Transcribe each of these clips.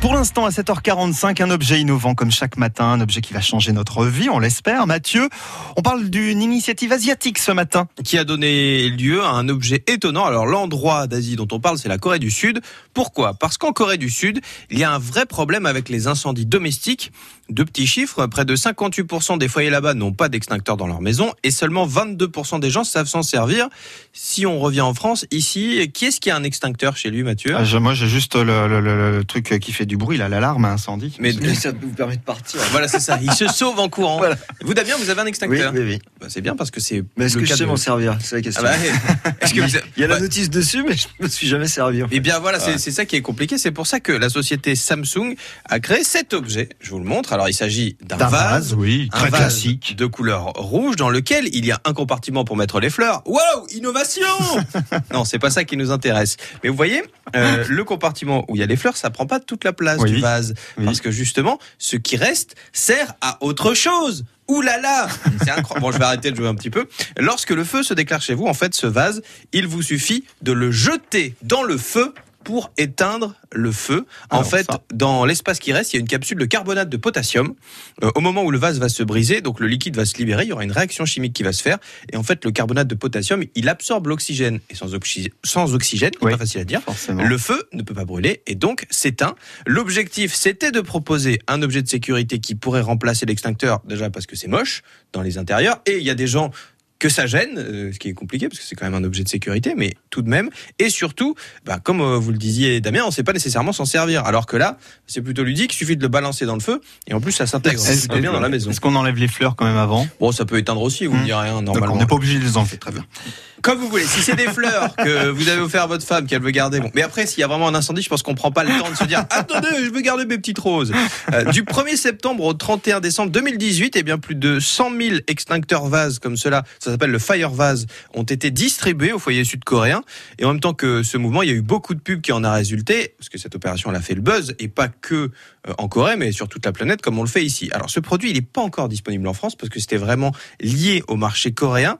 Pour l'instant, à 7h45, un objet innovant comme chaque matin, un objet qui va changer notre vie, on l'espère. Mathieu, on parle d'une initiative asiatique ce matin. Qui a donné lieu à un objet étonnant. Alors l'endroit d'Asie dont on parle, c'est la Corée du Sud. Pourquoi? Parce qu'en Corée du Sud, il y a un vrai problème avec les incendies domestiques. Deux petits chiffres, près de 58% des foyers là-bas n'ont pas d'extincteur dans leur maison et seulement 22% des gens savent s'en servir. Si on revient en France, ici, qui est-ce qui a un extincteur chez lui, Mathieu? Ah, Moi, j'ai juste le, le, le, le, truc qui fait du bruit, là, l'alarme incendie. Mais, ça vous permet de partir. Voilà, c'est ça. Il se sauve en courant. Voilà. Vous, Damien, vous avez un extincteur Oui, oui, oui. Bah, c'est bien parce que c'est. Mais est-ce que je sais m'en servir? C'est la question. Ah bah, est-ce que vous... Il y a la notice dessus, mais je me suis jamais servi. En fait. Eh bien, voilà, ah. c'est ça qui est compliqué. C'est pour ça que la société Samsung a créé cet objet. Je vous le montre. Alors, il s'agit d'un vase, oui, très vase classique, de couleur rouge, dans lequel il y a un compartiment pour mettre les fleurs. Wow, innovation Non, c'est pas ça qui nous intéresse. Mais vous voyez, euh, le compartiment où il y a les fleurs, ça prend pas toute la place du vase, parce que justement, ce qui reste sert à autre chose. Ouh là là C'est incroyable. Bon, je vais arrêter de jouer un petit peu. Lorsque le feu se déclare chez vous, en fait, ce vase, il vous suffit de le jeter dans le feu pour éteindre le feu. en fait, dans l'espace qui reste, il y a une capsule de carbonate de potassium. Euh, au moment où le vase va se briser, donc le liquide va se libérer, il y aura une réaction chimique qui va se faire. Et en fait, le carbonate de potassium, il absorbe l'oxygène. Et sans, oxygène, sans oxygène, pas facile à dire, le feu ne peut pas brûler et donc s'éteint. L'objectif, c'était de proposer un objet de sécurité qui pourrait remplacer l'extincteur, déjà parce que c'est moche dans les intérieurs. Et il y a des gens que ça gêne, euh, ce qui est compliqué parce que c'est quand même un objet de sécurité, mais tout de même. Et surtout, bah, comme euh, vous le disiez, Damien, on ne sait pas nécessairement s'en servir. Alors que là, c'est plutôt ludique, il suffit de le balancer dans le feu et en plus ça s'intègre bien dans la maison. Est-ce qu'on enlève les fleurs quand même avant? Bon, ça peut éteindre aussi, vous ne direz rien normalement. on n'est pas obligé de les enlever, très bien. Comme vous voulez. Si c'est des fleurs que vous avez offert à votre femme, qu'elle veut garder, bon. Mais après, s'il y a vraiment un incendie, je pense qu'on prend pas le temps de se dire, attendez, je veux garder mes petites roses. Euh, du 1er septembre au 31 décembre 2018, eh bien, plus de 100 000 extincteurs vases comme cela, ça le Fire Vase, ont été distribués au foyer sud-coréen. Et en même temps que ce mouvement, il y a eu beaucoup de pubs qui en a résulté, parce que cette opération, elle a fait le buzz, et pas que euh, en Corée, mais sur toute la planète, comme on le fait ici. Alors, ce produit, il n'est pas encore disponible en France, parce que c'était vraiment lié au marché coréen.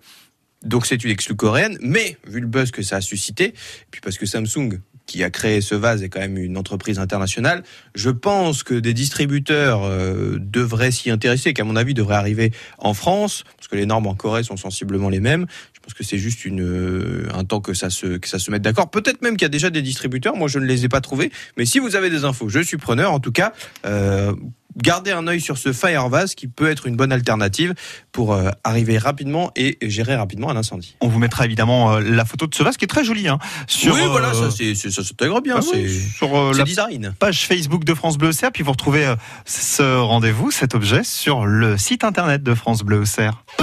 Donc c'est une exclue coréenne, mais vu le buzz que ça a suscité, puis parce que Samsung qui a créé ce vase est quand même une entreprise internationale. Je pense que des distributeurs euh, devraient s'y intéresser, qu'à mon avis devraient arriver en France, parce que les normes en Corée sont sensiblement les mêmes. Je pense que c'est juste une, euh, un temps que ça se, que ça se mette d'accord. Peut-être même qu'il y a déjà des distributeurs. Moi, je ne les ai pas trouvés. Mais si vous avez des infos, je suis preneur. En tout cas, euh, gardez un œil sur ce Firevase qui peut être une bonne alternative pour euh, arriver rapidement et gérer rapidement un incendie. On vous mettra évidemment euh, la photo de ce vase qui est très joli. Hein, sur, oui, voilà, ça, ça s'intègre bien. Ah c'est sur euh, la design. page Facebook de France Bleu Cerf. Puis vous retrouvez ce rendez-vous, cet objet, sur le site internet de France Bleu Cerf.